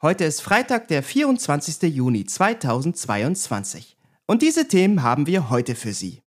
Heute ist Freitag, der 24. Juni 2022. Und diese Themen haben wir heute für Sie.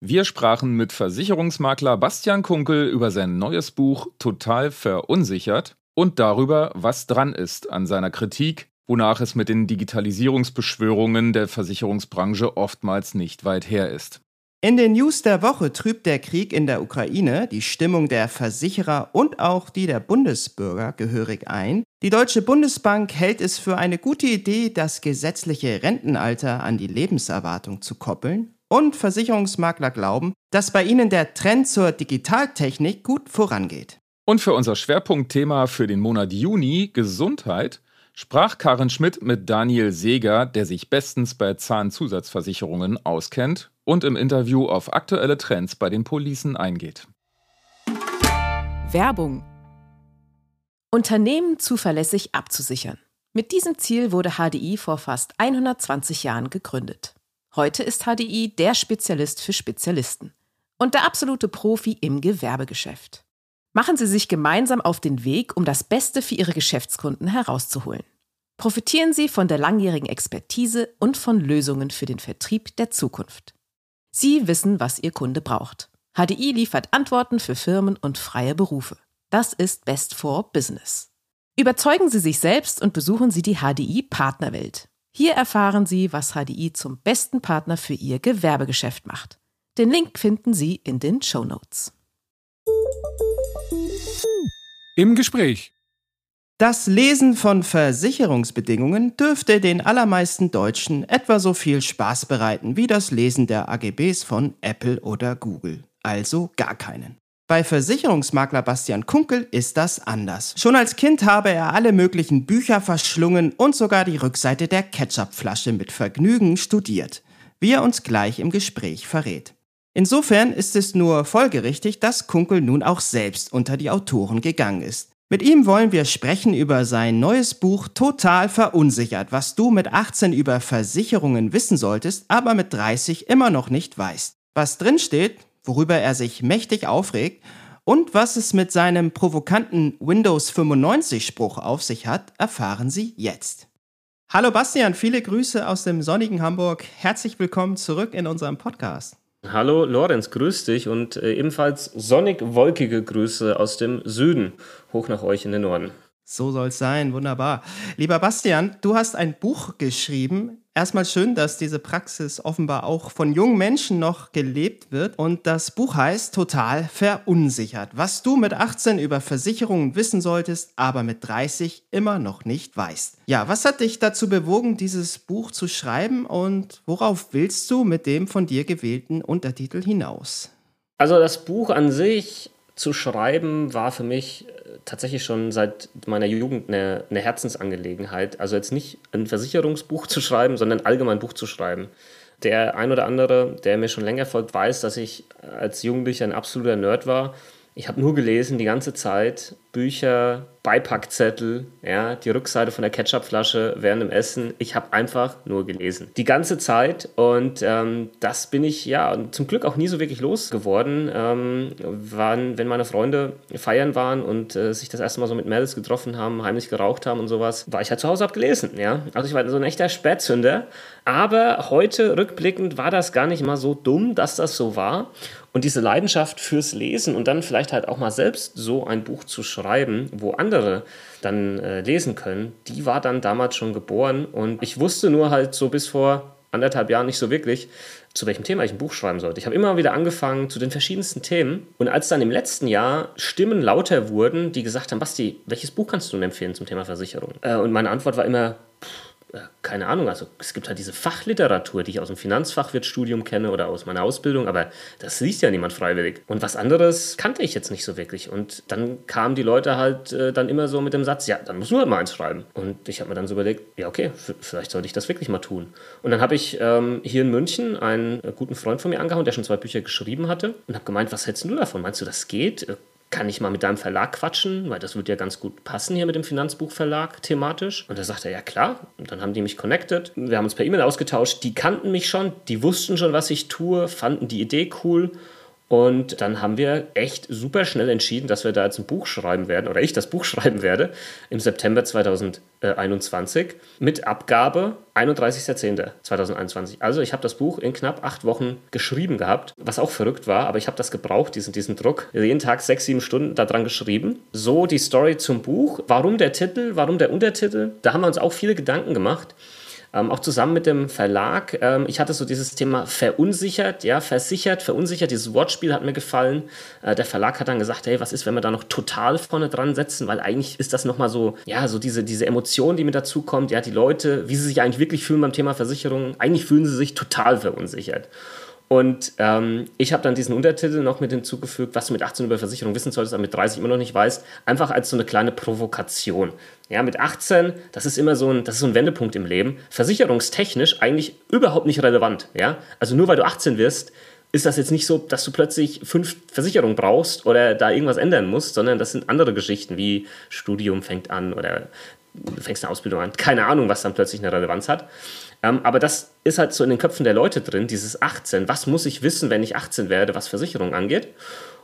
Wir sprachen mit Versicherungsmakler Bastian Kunkel über sein neues Buch Total verunsichert und darüber, was dran ist an seiner Kritik, wonach es mit den Digitalisierungsbeschwörungen der Versicherungsbranche oftmals nicht weit her ist. In den News der Woche trübt der Krieg in der Ukraine die Stimmung der Versicherer und auch die der Bundesbürger gehörig ein. Die Deutsche Bundesbank hält es für eine gute Idee, das gesetzliche Rentenalter an die Lebenserwartung zu koppeln. Und Versicherungsmakler glauben, dass bei ihnen der Trend zur Digitaltechnik gut vorangeht. Und für unser Schwerpunktthema für den Monat Juni, Gesundheit, sprach Karin Schmidt mit Daniel Seeger, der sich bestens bei Zahnzusatzversicherungen auskennt und im Interview auf aktuelle Trends bei den Policen eingeht. Werbung. Unternehmen zuverlässig abzusichern. Mit diesem Ziel wurde HDI vor fast 120 Jahren gegründet. Heute ist HDI der Spezialist für Spezialisten und der absolute Profi im Gewerbegeschäft. Machen Sie sich gemeinsam auf den Weg, um das Beste für Ihre Geschäftskunden herauszuholen. Profitieren Sie von der langjährigen Expertise und von Lösungen für den Vertrieb der Zukunft. Sie wissen, was Ihr Kunde braucht. HDI liefert Antworten für Firmen und freie Berufe. Das ist Best for Business. Überzeugen Sie sich selbst und besuchen Sie die HDI Partnerwelt. Hier erfahren Sie, was HDI zum besten Partner für Ihr Gewerbegeschäft macht. Den Link finden Sie in den Show Notes. Im Gespräch. Das Lesen von Versicherungsbedingungen dürfte den allermeisten Deutschen etwa so viel Spaß bereiten wie das Lesen der AGBs von Apple oder Google. Also gar keinen. Bei Versicherungsmakler Bastian Kunkel ist das anders. Schon als Kind habe er alle möglichen Bücher verschlungen und sogar die Rückseite der Ketchupflasche mit Vergnügen studiert, wie er uns gleich im Gespräch verrät. Insofern ist es nur folgerichtig, dass Kunkel nun auch selbst unter die Autoren gegangen ist. Mit ihm wollen wir sprechen über sein neues Buch Total verunsichert, was du mit 18 über Versicherungen wissen solltest, aber mit 30 immer noch nicht weißt. Was drinsteht, worüber er sich mächtig aufregt und was es mit seinem provokanten Windows 95 Spruch auf sich hat, erfahren Sie jetzt. Hallo Bastian, viele Grüße aus dem sonnigen Hamburg. Herzlich willkommen zurück in unserem Podcast. Hallo Lorenz, grüß dich und äh, ebenfalls sonnig-wolkige Grüße aus dem Süden, hoch nach euch in den Norden. So soll es sein, wunderbar. Lieber Bastian, du hast ein Buch geschrieben, Erstmal schön, dass diese Praxis offenbar auch von jungen Menschen noch gelebt wird. Und das Buch heißt Total verunsichert. Was du mit 18 über Versicherungen wissen solltest, aber mit 30 immer noch nicht weißt. Ja, was hat dich dazu bewogen, dieses Buch zu schreiben und worauf willst du mit dem von dir gewählten Untertitel hinaus? Also das Buch an sich zu schreiben war für mich tatsächlich schon seit meiner Jugend eine, eine, Herzensangelegenheit. Also jetzt nicht ein Versicherungsbuch zu schreiben, sondern allgemein ein Buch zu schreiben. Der ein oder andere, der mir schon länger folgt, weiß, dass ich als Jugendlicher ein absoluter Nerd war. Ich habe nur gelesen die ganze Zeit, Bücher, Beipackzettel, ja, die Rückseite von der Ketchupflasche während dem Essen. Ich habe einfach nur gelesen. Die ganze Zeit und ähm, das bin ich ja zum Glück auch nie so wirklich losgeworden. Ähm, waren, wenn meine Freunde feiern waren und äh, sich das erste Mal so mit Mädels getroffen haben, heimlich geraucht haben und sowas, war ich halt zu Hause abgelesen. Ja? Also ich war so ein echter Spätzünder. Aber heute rückblickend war das gar nicht mal so dumm, dass das so war. Und diese Leidenschaft fürs Lesen und dann vielleicht halt auch mal selbst so ein Buch zu schreiben, wo andere dann äh, lesen können, die war dann damals schon geboren und ich wusste nur halt so bis vor anderthalb Jahren nicht so wirklich, zu welchem Thema ich ein Buch schreiben sollte. Ich habe immer wieder angefangen zu den verschiedensten Themen und als dann im letzten Jahr Stimmen lauter wurden, die gesagt haben, Basti, welches Buch kannst du denn empfehlen zum Thema Versicherung? Äh, und meine Antwort war immer, keine Ahnung, also es gibt halt diese Fachliteratur, die ich aus dem Finanzfachwirtstudium kenne oder aus meiner Ausbildung, aber das liest ja niemand freiwillig. Und was anderes kannte ich jetzt nicht so wirklich. Und dann kamen die Leute halt äh, dann immer so mit dem Satz, ja, dann musst du halt mal eins schreiben. Und ich habe mir dann so überlegt, ja, okay, vielleicht sollte ich das wirklich mal tun. Und dann habe ich ähm, hier in München einen äh, guten Freund von mir angehauen, der schon zwei Bücher geschrieben hatte und habe gemeint, was hältst du davon? Meinst du, das geht? Kann ich mal mit deinem Verlag quatschen, weil das würde ja ganz gut passen hier mit dem Finanzbuchverlag thematisch. Und da sagte er, ja klar. Und dann haben die mich connected. Wir haben uns per E-Mail ausgetauscht. Die kannten mich schon, die wussten schon, was ich tue, fanden die Idee cool und dann haben wir echt super schnell entschieden, dass wir da jetzt ein Buch schreiben werden, oder ich das Buch schreiben werde, im September 2021 mit Abgabe 31.10.2021. Also ich habe das Buch in knapp acht Wochen geschrieben gehabt, was auch verrückt war, aber ich habe das gebraucht, diesen, diesen Druck. Jeden Tag sechs, sieben Stunden daran geschrieben. So die Story zum Buch. Warum der Titel, warum der Untertitel? Da haben wir uns auch viele Gedanken gemacht. Ähm, auch zusammen mit dem Verlag. Ähm, ich hatte so dieses Thema verunsichert, ja, versichert, verunsichert. Dieses Wortspiel hat mir gefallen. Äh, der Verlag hat dann gesagt, hey, was ist, wenn wir da noch total vorne dran setzen? Weil eigentlich ist das nochmal so, ja, so diese, diese Emotion, die mit dazu kommt. Ja, die Leute, wie sie sich eigentlich wirklich fühlen beim Thema Versicherung. Eigentlich fühlen sie sich total verunsichert. Und ähm, ich habe dann diesen Untertitel noch mit hinzugefügt, was du mit 18 über Versicherung wissen solltest, aber mit 30 immer noch nicht weißt, einfach als so eine kleine Provokation. Ja, mit 18, das ist immer so ein, das ist so ein Wendepunkt im Leben. Versicherungstechnisch eigentlich überhaupt nicht relevant. Ja, also nur weil du 18 wirst, ist das jetzt nicht so, dass du plötzlich fünf Versicherungen brauchst oder da irgendwas ändern musst, sondern das sind andere Geschichten wie Studium fängt an oder du fängst eine Ausbildung an. Keine Ahnung, was dann plötzlich eine Relevanz hat. Ähm, aber das ist halt so in den Köpfen der Leute drin, dieses 18. Was muss ich wissen, wenn ich 18 werde, was Versicherung angeht?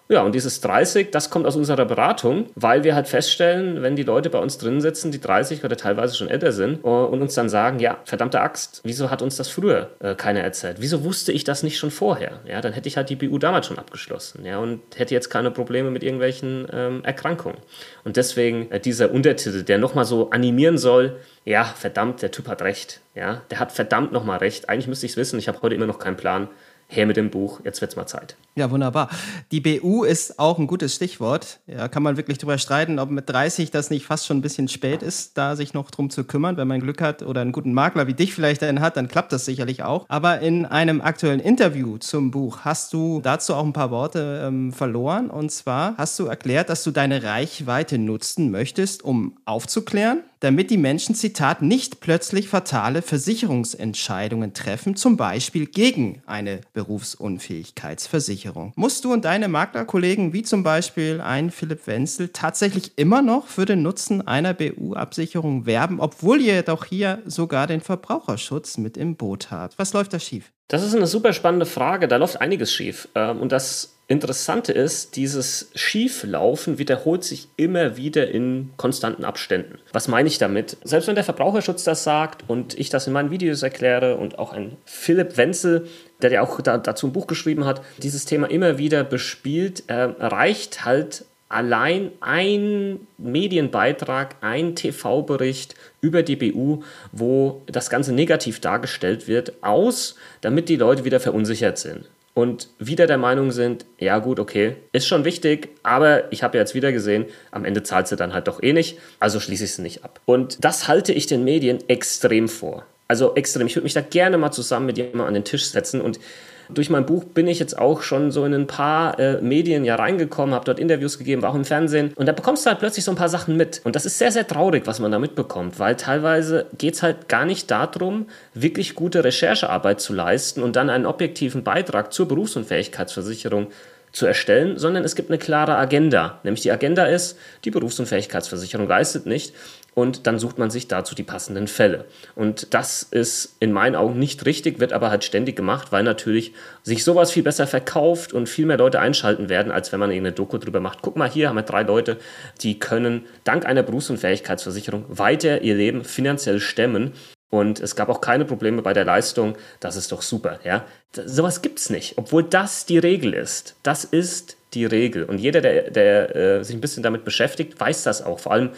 Ja, und dieses 30, das kommt aus unserer Beratung, weil wir halt feststellen, wenn die Leute bei uns drin sitzen, die 30 oder teilweise schon älter sind, äh, und uns dann sagen, ja, verdammte Axt, wieso hat uns das früher äh, keiner erzählt? Wieso wusste ich das nicht schon vorher? Ja, dann hätte ich halt die BU damals schon abgeschlossen, ja, und hätte jetzt keine Probleme mit irgendwelchen ähm, Erkrankungen. Und deswegen äh, dieser Untertitel, der nochmal so animieren soll, ja, verdammt, der Typ hat recht, ja, der hat verdammt nochmal recht. Eigentlich müsste ich es wissen, ich habe heute immer noch keinen Plan her mit dem Buch, jetzt wird es mal Zeit. Ja, wunderbar. Die BU ist auch ein gutes Stichwort. Ja, kann man wirklich drüber streiten, ob mit 30 das nicht fast schon ein bisschen spät ist, da sich noch drum zu kümmern. Wenn man Glück hat oder einen guten Makler wie dich vielleicht einen hat, dann klappt das sicherlich auch. Aber in einem aktuellen Interview zum Buch hast du dazu auch ein paar Worte ähm, verloren. Und zwar hast du erklärt, dass du deine Reichweite nutzen möchtest, um aufzuklären, damit die Menschen, Zitat, nicht plötzlich fatale Versicherungsentscheidungen treffen, zum Beispiel gegen eine Berufsunfähigkeitsversicherung. Musst du und deine Maklerkollegen, wie zum Beispiel ein Philipp Wenzel, tatsächlich immer noch für den Nutzen einer BU-Absicherung werben, obwohl ihr doch hier sogar den Verbraucherschutz mit im Boot habt? Was läuft da schief? Das ist eine super spannende Frage. Da läuft einiges schief. Ähm, und das Interessante ist, dieses Schieflaufen wiederholt sich immer wieder in konstanten Abständen. Was meine ich damit? Selbst wenn der Verbraucherschutz das sagt und ich das in meinen Videos erkläre und auch ein Philipp Wenzel, der ja auch da, dazu ein Buch geschrieben hat, dieses Thema immer wieder bespielt, äh, reicht halt allein ein Medienbeitrag, ein TV-Bericht über die BU, wo das Ganze negativ dargestellt wird, aus, damit die Leute wieder verunsichert sind und wieder der Meinung sind, ja gut, okay, ist schon wichtig, aber ich habe jetzt wieder gesehen, am Ende zahlt sie dann halt doch eh nicht, also schließe ich sie nicht ab. Und das halte ich den Medien extrem vor. Also extrem. Ich würde mich da gerne mal zusammen mit jemandem an den Tisch setzen und durch mein Buch bin ich jetzt auch schon so in ein paar äh, Medien ja reingekommen, habe dort Interviews gegeben, war auch im Fernsehen. Und da bekommst du halt plötzlich so ein paar Sachen mit. Und das ist sehr, sehr traurig, was man da mitbekommt, weil teilweise geht es halt gar nicht darum, wirklich gute Recherchearbeit zu leisten und dann einen objektiven Beitrag zur Berufsunfähigkeitsversicherung zu erstellen, sondern es gibt eine klare Agenda. Nämlich die Agenda ist, die Berufsunfähigkeitsversicherung leistet nicht und dann sucht man sich dazu die passenden Fälle. Und das ist in meinen Augen nicht richtig, wird aber halt ständig gemacht, weil natürlich sich sowas viel besser verkauft und viel mehr Leute einschalten werden, als wenn man irgendeine Doku drüber macht. Guck mal, hier haben wir drei Leute, die können dank einer Berufsunfähigkeitsversicherung weiter ihr Leben finanziell stemmen. Und es gab auch keine Probleme bei der Leistung. Das ist doch super. Ja? Sowas gibt es nicht, obwohl das die Regel ist. Das ist die Regel. Und jeder, der, der äh, sich ein bisschen damit beschäftigt, weiß das auch. Vor allem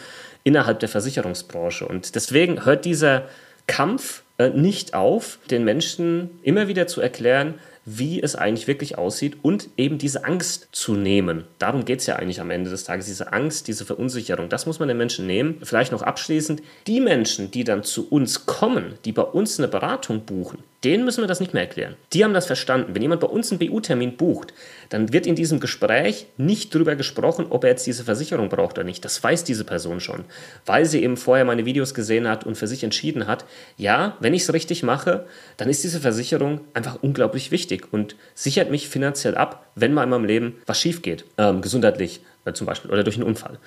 innerhalb der Versicherungsbranche. Und deswegen hört dieser Kampf äh, nicht auf, den Menschen immer wieder zu erklären, wie es eigentlich wirklich aussieht und eben diese Angst zu nehmen. Darum geht es ja eigentlich am Ende des Tages, diese Angst, diese Verunsicherung. Das muss man den Menschen nehmen. Vielleicht noch abschließend, die Menschen, die dann zu uns kommen, die bei uns eine Beratung buchen, denen müssen wir das nicht mehr erklären. Die haben das verstanden. Wenn jemand bei uns einen BU-Termin bucht, dann wird in diesem Gespräch nicht darüber gesprochen, ob er jetzt diese Versicherung braucht oder nicht. Das weiß diese Person schon, weil sie eben vorher meine Videos gesehen hat und für sich entschieden hat, ja, wenn ich es richtig mache, dann ist diese Versicherung einfach unglaublich wichtig und sichert mich finanziell ab, wenn mal in meinem Leben was schief geht, ähm, gesundheitlich äh, zum Beispiel oder durch einen Unfall.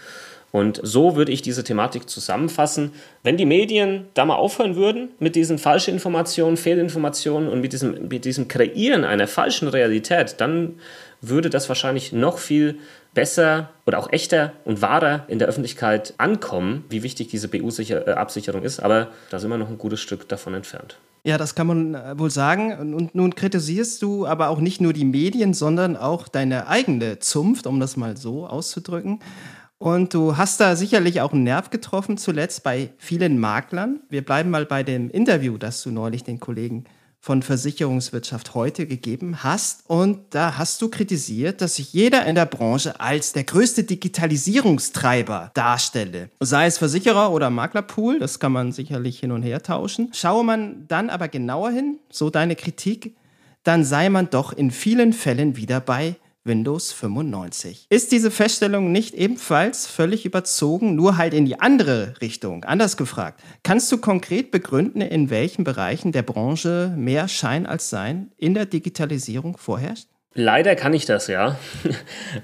Und so würde ich diese Thematik zusammenfassen. Wenn die Medien da mal aufhören würden mit diesen falschen Informationen, Fehlinformationen und mit diesem, mit diesem Kreieren einer falschen Realität, dann würde das wahrscheinlich noch viel besser oder auch echter und wahrer in der Öffentlichkeit ankommen, wie wichtig diese BU-Absicherung ist. Aber da sind wir noch ein gutes Stück davon entfernt. Ja, das kann man äh, wohl sagen. Und nun kritisierst du aber auch nicht nur die Medien, sondern auch deine eigene Zunft, um das mal so auszudrücken. Und du hast da sicherlich auch einen Nerv getroffen, zuletzt bei vielen Maklern. Wir bleiben mal bei dem Interview, das du neulich den Kollegen von Versicherungswirtschaft heute gegeben hast. Und da hast du kritisiert, dass sich jeder in der Branche als der größte Digitalisierungstreiber darstelle. Sei es Versicherer oder Maklerpool, das kann man sicherlich hin und her tauschen. Schaue man dann aber genauer hin, so deine Kritik, dann sei man doch in vielen Fällen wieder bei Windows 95. Ist diese Feststellung nicht ebenfalls völlig überzogen, nur halt in die andere Richtung? Anders gefragt, kannst du konkret begründen, in welchen Bereichen der Branche mehr Schein als Sein in der Digitalisierung vorherrscht? Leider kann ich das, ja.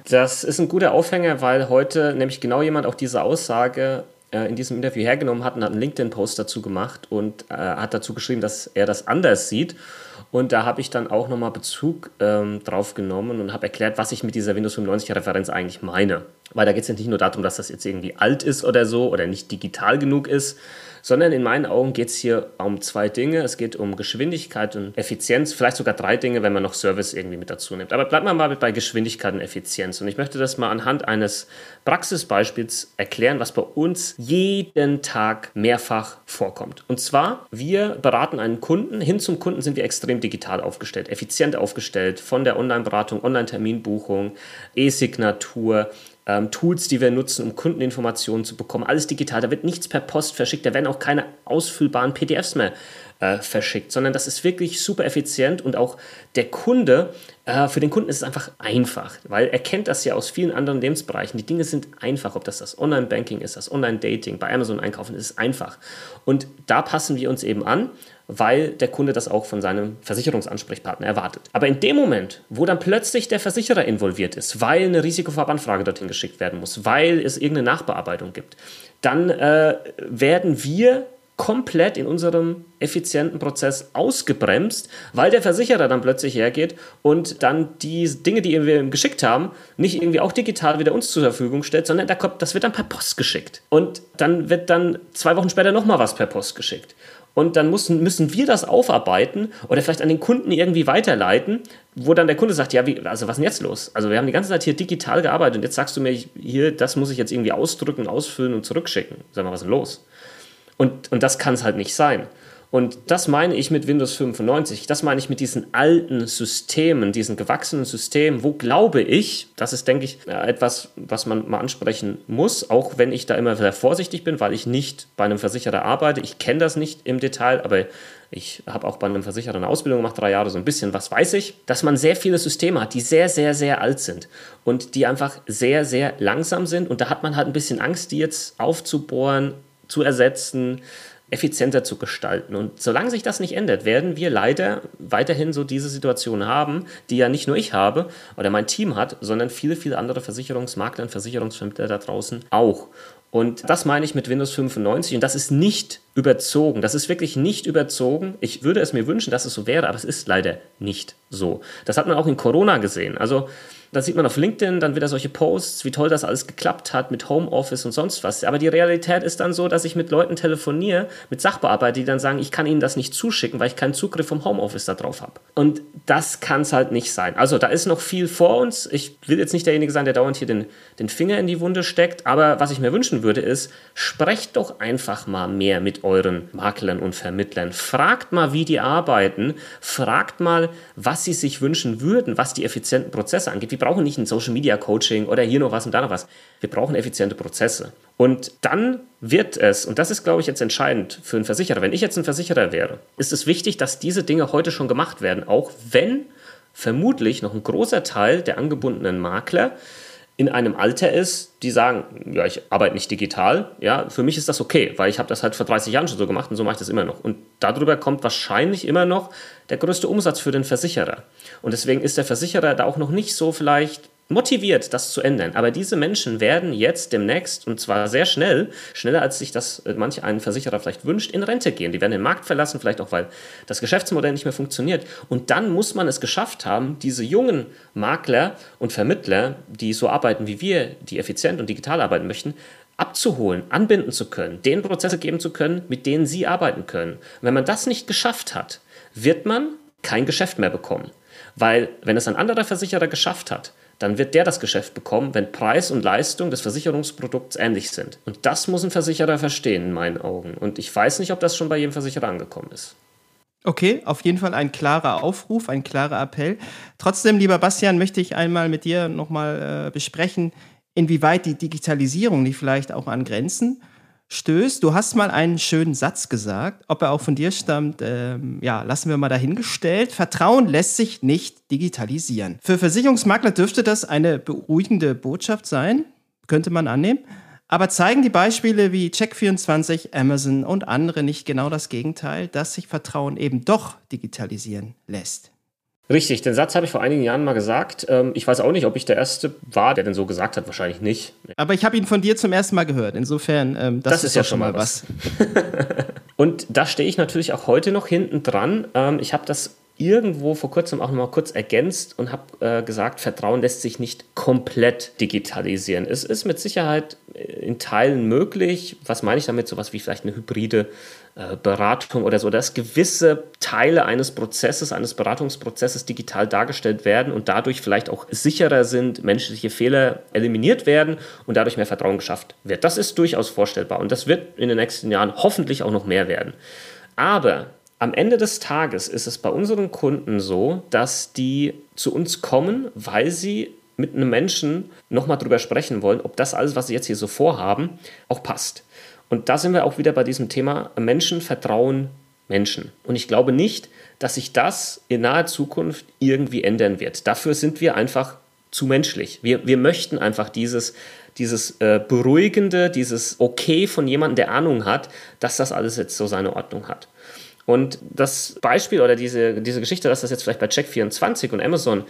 Das ist ein guter Aufhänger, weil heute nämlich genau jemand auch diese Aussage äh, in diesem Interview hergenommen hat und hat einen LinkedIn-Post dazu gemacht und äh, hat dazu geschrieben, dass er das anders sieht. Und da habe ich dann auch nochmal Bezug ähm, drauf genommen und habe erklärt, was ich mit dieser Windows 95-Referenz eigentlich meine. Weil da geht es ja nicht nur darum, dass das jetzt irgendwie alt ist oder so oder nicht digital genug ist, sondern in meinen Augen geht es hier um zwei Dinge. Es geht um Geschwindigkeit und Effizienz, vielleicht sogar drei Dinge, wenn man noch Service irgendwie mit dazu nimmt. Aber bleibt man mal bei Geschwindigkeit und Effizienz. Und ich möchte das mal anhand eines Praxisbeispiels erklären, was bei uns jeden Tag mehrfach vorkommt. Und zwar, wir beraten einen Kunden. Hin zum Kunden sind wir extrem digital aufgestellt, effizient aufgestellt, von der Online-Beratung, Online-Terminbuchung, E-Signatur, ähm, Tools, die wir nutzen, um Kundeninformationen zu bekommen. Alles digital. Da wird nichts per Post verschickt. Da werden auch keine ausfüllbaren PDFs mehr äh, verschickt, sondern das ist wirklich super effizient und auch der Kunde, äh, für den Kunden ist es einfach einfach, weil er kennt das ja aus vielen anderen Lebensbereichen. Die Dinge sind einfach, ob das das Online-Banking ist, das Online-Dating, bei Amazon einkaufen, ist es einfach. Und da passen wir uns eben an weil der Kunde das auch von seinem Versicherungsansprechpartner erwartet. Aber in dem Moment, wo dann plötzlich der Versicherer involviert ist, weil eine Risikoverbanfrage dorthin geschickt werden muss, weil es irgendeine Nachbearbeitung gibt, dann äh, werden wir komplett in unserem effizienten Prozess ausgebremst, weil der Versicherer dann plötzlich hergeht und dann die Dinge, die wir ihm geschickt haben, nicht irgendwie auch digital wieder uns zur Verfügung stellt, sondern das wird dann per Post geschickt. Und dann wird dann zwei Wochen später nochmal was per Post geschickt. Und dann müssen, müssen wir das aufarbeiten oder vielleicht an den Kunden irgendwie weiterleiten, wo dann der Kunde sagt, ja, wie, also was ist denn jetzt los? Also wir haben die ganze Zeit hier digital gearbeitet und jetzt sagst du mir, hier, das muss ich jetzt irgendwie ausdrücken, ausfüllen und zurückschicken. Sag mal, was ist denn los? Und, und das kann es halt nicht sein. Und das meine ich mit Windows 95. Das meine ich mit diesen alten Systemen, diesen gewachsenen Systemen, wo glaube ich, das ist, denke ich, etwas, was man mal ansprechen muss, auch wenn ich da immer sehr vorsichtig bin, weil ich nicht bei einem Versicherer arbeite. Ich kenne das nicht im Detail, aber ich habe auch bei einem Versicherer eine Ausbildung gemacht, drei Jahre, so ein bisschen was weiß ich, dass man sehr viele Systeme hat, die sehr, sehr, sehr alt sind und die einfach sehr, sehr langsam sind. Und da hat man halt ein bisschen Angst, die jetzt aufzubohren, zu ersetzen, effizienter zu gestalten. Und solange sich das nicht ändert, werden wir leider weiterhin so diese Situation haben, die ja nicht nur ich habe oder mein Team hat, sondern viele, viele andere Versicherungsmakler und Versicherungsvermittler da draußen auch. Und das meine ich mit Windows 95 und das ist nicht überzogen. Das ist wirklich nicht überzogen. Ich würde es mir wünschen, dass es so wäre, aber es ist leider nicht so. Das hat man auch in Corona gesehen. Also da sieht man auf LinkedIn dann wieder solche Posts, wie toll das alles geklappt hat mit Homeoffice und sonst was. Aber die Realität ist dann so, dass ich mit Leuten telefoniere, mit Sachbearbeitern, die dann sagen, ich kann ihnen das nicht zuschicken, weil ich keinen Zugriff vom Homeoffice da drauf habe. Und das kann es halt nicht sein. Also da ist noch viel vor uns. Ich will jetzt nicht derjenige sein, der dauernd hier den, den Finger in die Wunde steckt. Aber was ich mir wünschen würde, ist, sprecht doch einfach mal mehr mit euren Maklern und Vermittlern. Fragt mal, wie die arbeiten. Fragt mal, was sie sich wünschen würden, was die effizienten Prozesse angeht. Wir brauchen nicht ein Social Media Coaching oder hier noch was und da noch was. Wir brauchen effiziente Prozesse. Und dann wird es, und das ist, glaube ich, jetzt entscheidend für einen Versicherer, wenn ich jetzt ein Versicherer wäre, ist es wichtig, dass diese Dinge heute schon gemacht werden, auch wenn vermutlich noch ein großer Teil der angebundenen Makler in einem Alter ist, die sagen, ja, ich arbeite nicht digital, ja, für mich ist das okay, weil ich habe das halt vor 30 Jahren schon so gemacht und so mache ich das immer noch. Und darüber kommt wahrscheinlich immer noch der größte Umsatz für den Versicherer. Und deswegen ist der Versicherer da auch noch nicht so vielleicht motiviert, das zu ändern. Aber diese Menschen werden jetzt demnächst, und zwar sehr schnell, schneller als sich das äh, manch ein Versicherer vielleicht wünscht, in Rente gehen. Die werden den Markt verlassen, vielleicht auch, weil das Geschäftsmodell nicht mehr funktioniert. Und dann muss man es geschafft haben, diese jungen Makler und Vermittler, die so arbeiten wie wir, die effizient und digital arbeiten möchten, abzuholen, anbinden zu können, denen Prozesse geben zu können, mit denen sie arbeiten können. Und wenn man das nicht geschafft hat, wird man kein Geschäft mehr bekommen. Weil wenn es ein anderer Versicherer geschafft hat, dann wird der das Geschäft bekommen, wenn Preis und Leistung des Versicherungsprodukts ähnlich sind. Und das muss ein Versicherer verstehen, in meinen Augen. Und ich weiß nicht, ob das schon bei jedem Versicherer angekommen ist. Okay, auf jeden Fall ein klarer Aufruf, ein klarer Appell. Trotzdem, lieber Bastian, möchte ich einmal mit dir nochmal äh, besprechen, inwieweit die Digitalisierung nicht vielleicht auch an Grenzen stößt. Du hast mal einen schönen Satz gesagt, ob er auch von dir stammt, ähm, ja, lassen wir mal dahingestellt. Vertrauen lässt sich nicht digitalisieren. Für Versicherungsmakler dürfte das eine beruhigende Botschaft sein, könnte man annehmen. Aber zeigen die Beispiele wie Check24, Amazon und andere nicht genau das Gegenteil, dass sich Vertrauen eben doch digitalisieren lässt? Richtig, den Satz habe ich vor einigen Jahren mal gesagt. Ähm, ich weiß auch nicht, ob ich der Erste war, der den so gesagt hat. Wahrscheinlich nicht. Aber ich habe ihn von dir zum ersten Mal gehört. Insofern, ähm, das, das, ist, ja schon mal was. Und da stehe ich natürlich auch heute noch hinten dran. Ähm, ich habe das irgendwo vor kurzem auch noch mal kurz ergänzt und habe äh, gesagt, Vertrauen lässt sich nicht komplett digitalisieren. Es ist mit Sicherheit äh, in Teilen möglich. Was meine ich damit? Sowas wie vielleicht eine hybride äh, Beratung oder so, dass gewisse Teile eines Prozesses, eines Beratungsprozesses digital dargestellt werden und dadurch vielleicht auch sicherer sind, menschliche Fehler eliminiert werden und dadurch mehr Vertrauen geschafft wird. Das ist durchaus vorstellbar und das wird in den nächsten Jahren hoffentlich auch noch mehr werden. Aber am Ende des Tages ist es bei unseren Kunden so, dass die zu uns kommen, weil sie mit einem Menschen nochmal drüber sprechen wollen, ob das alles, was sie jetzt hier so vorhaben, auch passt. Und da sind wir auch wieder bei diesem Thema Menschen vertrauen Menschen. Und ich glaube nicht, dass sich das in naher Zukunft irgendwie ändern wird. Dafür sind wir einfach zu menschlich. Wir, wir möchten einfach dieses, dieses äh, Beruhigende, dieses Okay von jemandem, der Ahnung hat, dass das alles jetzt so seine Ordnung hat. Und das Beispiel oder diese, diese Geschichte, dass das jetzt vielleicht bei Check24 und Amazon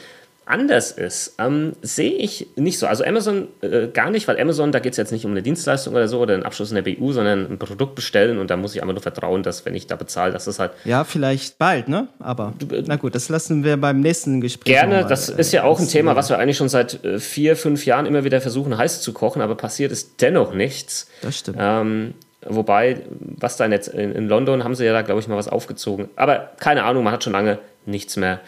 anders ist, ähm, sehe ich nicht so. Also Amazon äh, gar nicht, weil Amazon, da geht es jetzt nicht um eine Dienstleistung oder so oder einen Abschluss in der BU, sondern ein Produkt bestellen und da muss ich einfach nur vertrauen, dass wenn ich da bezahle, dass das halt. Ja, vielleicht bald, ne? Aber äh, na gut, das lassen wir beim nächsten Gespräch. Gerne, mal, das ist ja auch ein Thema, was wir eigentlich schon seit äh, vier, fünf Jahren immer wieder versuchen, heiß zu kochen, aber passiert ist dennoch nichts. Das stimmt. Ähm, Wobei, was dann jetzt in, in, London haben sie ja da, glaube ich, mal was aufgezogen. Aber keine Ahnung, man hat schon lange nichts mehr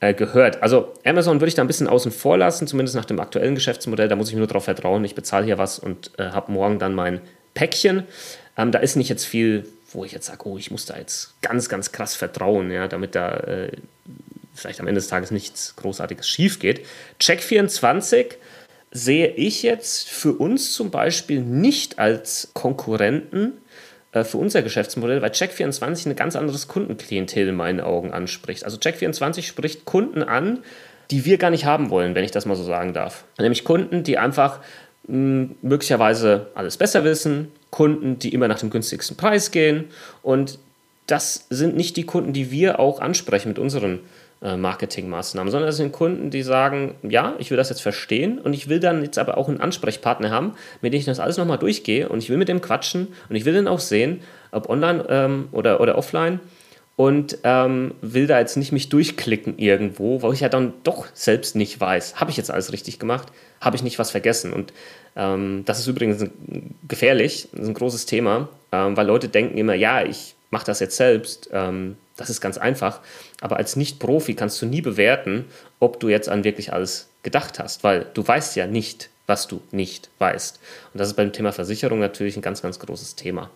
äh, gehört. Also Amazon würde ich da ein bisschen außen vor lassen, zumindest nach dem aktuellen Geschäftsmodell. Da muss ich nur darauf vertrauen, ich bezahle hier was und äh, habe morgen dann mein Päckchen. Ähm, da ist nicht jetzt viel, wo ich jetzt sage, oh, ich muss da jetzt ganz, ganz krass vertrauen, ja, damit da äh, vielleicht am Ende des Tages nichts Großartiges schief geht. Check24 sehe ich jetzt für uns zum Beispiel nicht als Konkurrenten äh, für unser Geschäftsmodell, weil Check24 ein ganz anderes Kundenklientel in meinen Augen anspricht. Also Check24 spricht Kunden an, die wir gar nicht haben wollen, wenn ich das mal so sagen darf. Nämlich Kunden, die einfach mh, hm, möglicherweise alles besser wissen, Kunden, die immer nach dem günstigsten Preis gehen und das sind nicht die Kunden, die wir auch ansprechen mit unseren Marketingmaßnahmen, sondern das sind Kunden, die sagen, ja, ich will das jetzt verstehen und ich will dann jetzt aber auch einen Ansprechpartner haben, mit dem ich das alles nochmal durchgehe und ich will mit dem quatschen und ich will dann auch sehen, ob online ähm, oder, oder offline und ähm, will da jetzt nicht mich durchklicken irgendwo, weil ich ja dann doch selbst nicht weiß, habe ich jetzt alles richtig gemacht, habe ich nicht was vergessen? Und ähm, das ist übrigens gefährlich, das ist ein großes Thema, ähm, weil Leute denken immer, ja, ich mache das jetzt selbst, ähm, das ist ganz einfach. Aber als Nicht-Profi kannst du nie bewerten, ob du jetzt an wirklich alles gedacht hast, weil du weißt ja nicht, was du nicht weißt. Und das ist beim Thema Versicherung natürlich ein ganz, ganz großes Thema.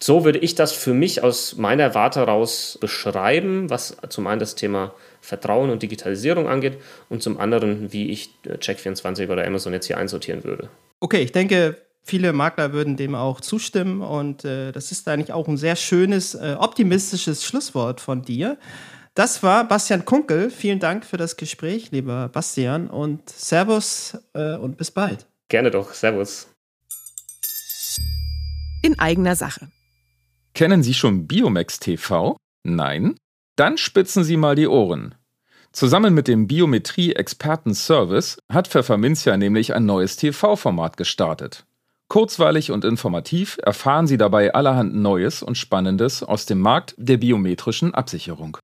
So würde ich das für mich aus meiner Warte heraus beschreiben, was zum einen das Thema Vertrauen und Digitalisierung angeht und zum anderen, wie ich äh, Check24 oder Amazon jetzt hier einsortieren würde. Okay, ich denke, viele Makler würden dem auch zustimmen und äh, das ist eigentlich auch ein sehr schönes, äh, optimistisches Schlusswort von dir. Das war Bastian Kunkel. Vielen Dank für das Gespräch, lieber Bastian und Servus äh, und bis bald. Gerne doch, Servus. In eigener Sache. Kennen Sie schon Biomax TV? Nein? Dann spitzen Sie mal die Ohren. Zusammen mit dem Biometrie-Experten-Service hat Pfefferminzia nämlich ein neues TV-Format gestartet. Kurzweilig und informativ erfahren Sie dabei allerhand Neues und Spannendes aus dem Markt der biometrischen Absicherung.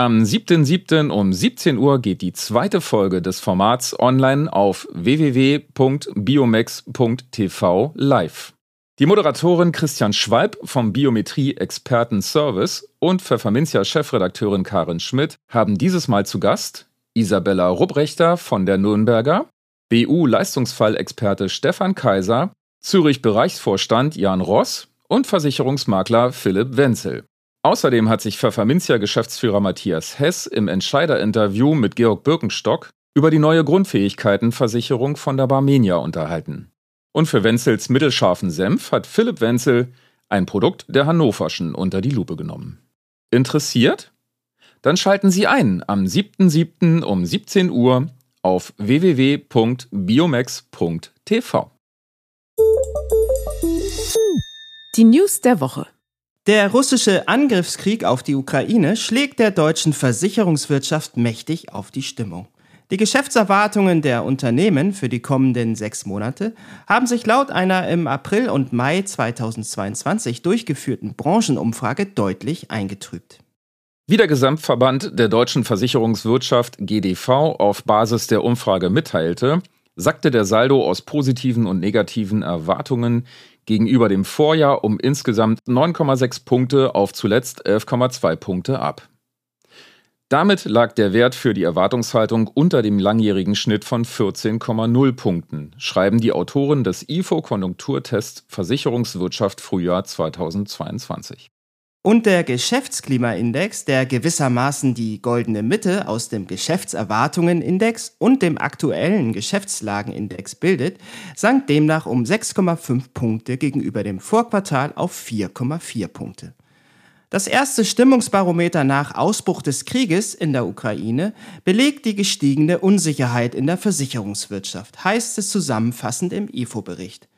Am 7.7. um 17 Uhr geht die zweite Folge des Formats online auf www.biomex.tv live. Die Moderatorin Christian Schwalb vom Biometrie-Experten-Service und Pfefferminzia-Chefredakteurin Karin Schmidt haben dieses Mal zu Gast Isabella Rubrechter von der Nürnberger, BU-Leistungsfallexperte Stefan Kaiser, Zürich-Bereichsvorstand Jan Ross und Versicherungsmakler Philipp Wenzel. Außerdem hat sich Pfefferminzia-Geschäftsführer Matthias Hess im Entscheider-Interview mit Georg Birkenstock über die neue Grundfähigkeitenversicherung von der Barmenia unterhalten. Und für Wenzels mittelscharfen Senf hat Philipp Wenzel ein Produkt der Hannoverschen unter die Lupe genommen. Interessiert? Dann schalten Sie ein am 7.7. um 17 Uhr auf www.biomax.tv. Die News der Woche. Der russische Angriffskrieg auf die Ukraine schlägt der deutschen Versicherungswirtschaft mächtig auf die Stimmung. Die Geschäftserwartungen der Unternehmen für die kommenden sechs Monate haben sich laut einer im April und Mai 2022 durchgeführten Branchenumfrage deutlich eingetrübt. Wie der Gesamtverband der deutschen Versicherungswirtschaft GDV auf Basis der Umfrage mitteilte, sackte der Saldo aus positiven und negativen Erwartungen gegenüber dem Vorjahr um insgesamt 9,6 Punkte auf zuletzt 11,2 Punkte ab. Damit lag der Wert für die Erwartungshaltung unter dem langjährigen Schnitt von 14,0 Punkten, schreiben die Autoren des IFO-Konjunkturtests Versicherungswirtschaft Frühjahr 2022. Und der Geschäftsklimaindex, der gewissermaßen die goldene Mitte aus dem Geschäftserwartungenindex und dem aktuellen Geschäftslagenindex bildet, sank demnach um 6,5 Punkte gegenüber dem Vorquartal auf 4,4 Punkte. Das erste Stimmungsbarometer nach Ausbruch des Krieges in der Ukraine belegt die gestiegene Unsicherheit in der Versicherungswirtschaft, heißt es zusammenfassend im IFO-Bericht.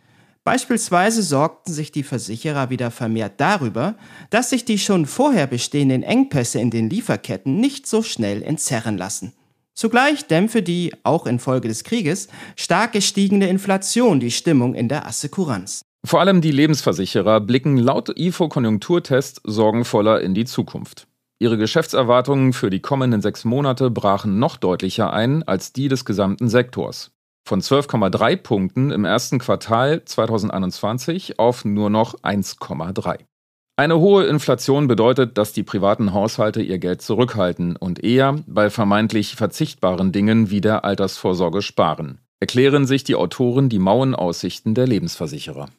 Beispielsweise sorgten sich die Versicherer wieder vermehrt darüber, dass sich die schon vorher bestehenden Engpässe in den Lieferketten nicht so schnell entzerren lassen. Zugleich dämpfe die, auch infolge des Krieges, stark gestiegene Inflation die Stimmung in der Assekuranz. Vor allem die Lebensversicherer blicken laut IFO-Konjunkturtest sorgenvoller in die Zukunft. Ihre Geschäftserwartungen für die kommenden sechs Monate brachen noch deutlicher ein als die des gesamten Sektors. Von 12,3 Punkten im ersten Quartal 2021 auf nur noch 1,3. Eine hohe Inflation bedeutet, dass die privaten Haushalte ihr Geld zurückhalten und eher bei vermeintlich verzichtbaren Dingen wie der Altersvorsorge sparen, erklären sich die Autoren die mauen Aussichten der Lebensversicherer.